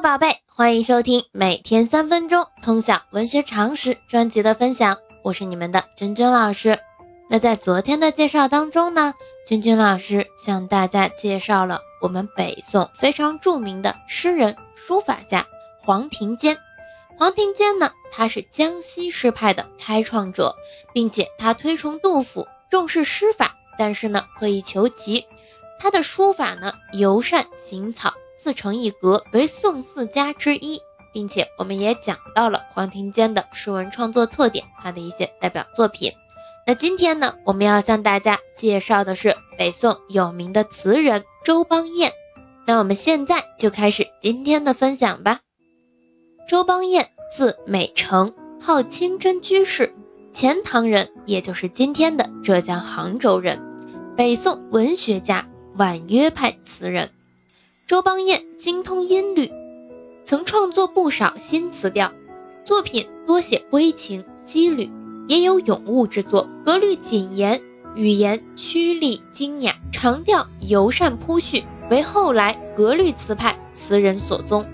宝贝，欢迎收听每天三分钟通晓文学常识专辑的分享，我是你们的君君老师。那在昨天的介绍当中呢，君君老师向大家介绍了我们北宋非常著名的诗人、书法家黄庭坚。黄庭坚呢，他是江西诗派的开创者，并且他推崇杜甫，重视诗法，但是呢，可以求奇。他的书法呢，尤善行草。自成一格，为宋四家之一，并且我们也讲到了黄庭坚的诗文创作特点，他的一些代表作品。那今天呢，我们要向大家介绍的是北宋有名的词人周邦彦。那我们现在就开始今天的分享吧。周邦彦，字美成，号清真居士，钱塘人，也就是今天的浙江杭州人，北宋文学家，婉约派词人。周邦彦精通音律，曾创作不少新词调，作品多写归情羁旅，也有咏物之作，格律谨严，语言曲丽精雅，长调尤善铺叙，为后来格律词派词人所宗。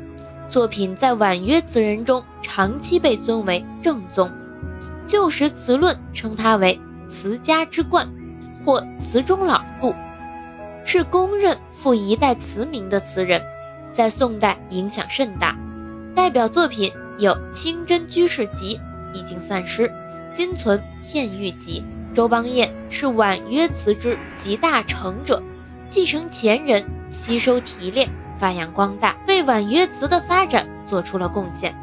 作品在婉约词人中长期被尊为正宗，旧时词论称他为词家之冠，或词中老杜。是公认负一代词名的词人，在宋代影响甚大，代表作品有《清真居士集》，已经散失，今存片玉集。周邦彦是婉约词之集大成者，继承前人，吸收提炼，发扬光大，为婉约词的发展做出了贡献。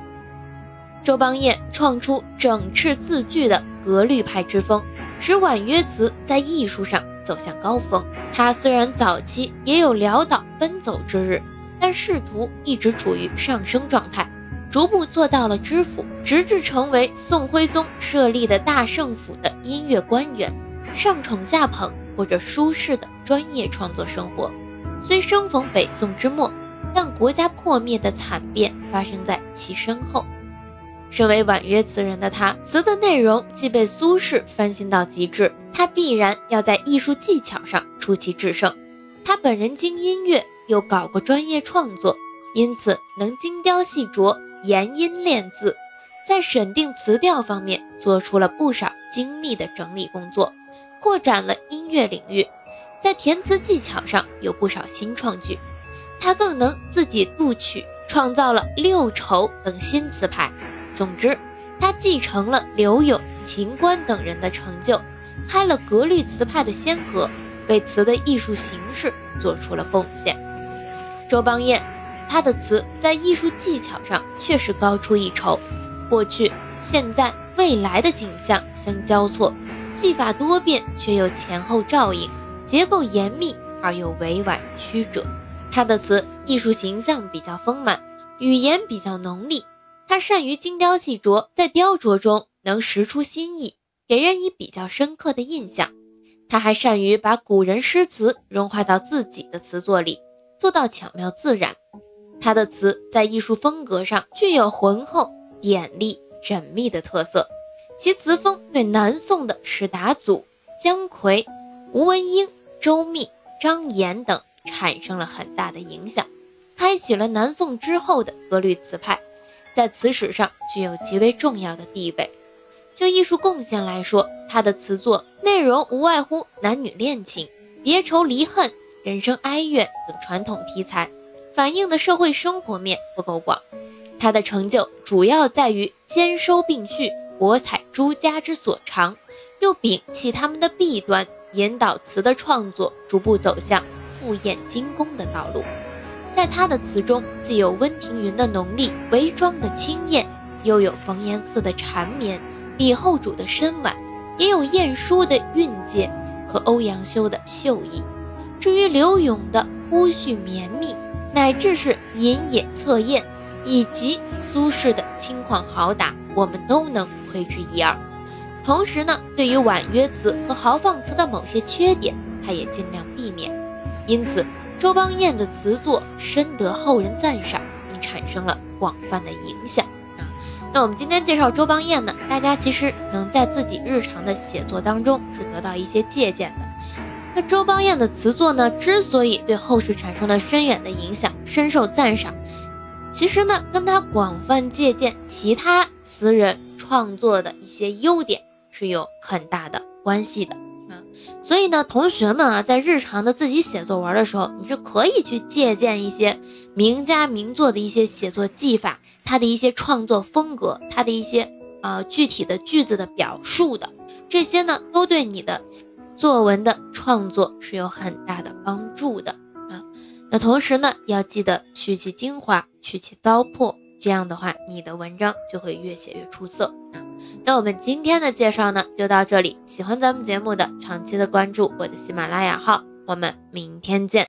周邦彦创出整饬字句的格律派之风，使婉约词在艺术上走向高峰。他虽然早期也有潦倒奔走之日，但仕途一直处于上升状态，逐步做到了知府，直至成为宋徽宗设立的大圣府的音乐官员，上宠下捧，过着舒适的专业创作生活。虽生逢北宋之末，但国家破灭的惨变发生在其身后。身为婉约词人的他，词的内容既被苏轼翻新到极致，他必然要在艺术技巧上出奇制胜。他本人精音乐，又搞过专业创作，因此能精雕细琢、研音练字，在审定词调方面做出了不少精密的整理工作，扩展了音乐领域。在填词技巧上有不少新创举，他更能自己度曲，创造了六愁等新词牌。总之，他继承了刘永、秦观等人的成就，开了格律词派的先河，为词的艺术形式做出了贡献。周邦彦，他的词在艺术技巧上确实高出一筹，过去、现在、未来的景象相交错，技法多变却又前后照应，结构严密而又委婉曲折。他的词艺术形象比较丰满，语言比较浓丽。他善于精雕细琢，在雕琢中能识出新意，给人以比较深刻的印象。他还善于把古人诗词融化到自己的词作里，做到巧妙自然。他的词在艺术风格上具有浑厚、典丽、缜密的特色，其词风对南宋的史达祖、姜夔、吴文英、周密、张炎等产生了很大的影响，开启了南宋之后的格律词派。在词史上具有极为重要的地位。就艺术贡献来说，他的词作内容无外乎男女恋情、别愁离恨、人生哀怨等传统题材，反映的社会生活面不够广。他的成就主要在于兼收并蓄，博采诸家之所长，又摒弃他们的弊端，引导词的创作逐步走向复验精工的道路。在他的词中，既有温庭筠的浓丽、韦庄的清艳，又有冯延巳的缠绵、李后主的深婉，也有晏殊的韵界和欧阳修的秀逸。至于柳永的铺叙绵密，乃至是隐野侧艳，以及苏轼的轻狂豪达，我们都能窥之一二。同时呢，对于婉约词和豪放词的某些缺点，他也尽量避免。因此。周邦彦的词作深得后人赞赏，并产生了广泛的影响啊。那我们今天介绍周邦彦呢，大家其实能在自己日常的写作当中是得到一些借鉴的。那周邦彦的词作呢，之所以对后世产生了深远的影响，深受赞赏，其实呢，跟他广泛借鉴其他词人创作的一些优点是有很大的关系的。所以呢，同学们啊，在日常的自己写作文的时候，你是可以去借鉴一些名家名作的一些写作技法，他的一些创作风格，他的一些呃具体的句子的表述的，这些呢，都对你的作文的创作是有很大的帮助的啊。那同时呢，要记得去其精华，去其糟粕，这样的话，你的文章就会越写越出色啊。那我们今天的介绍呢，就到这里。喜欢咱们节目的，长期的关注我的喜马拉雅号。我们明天见。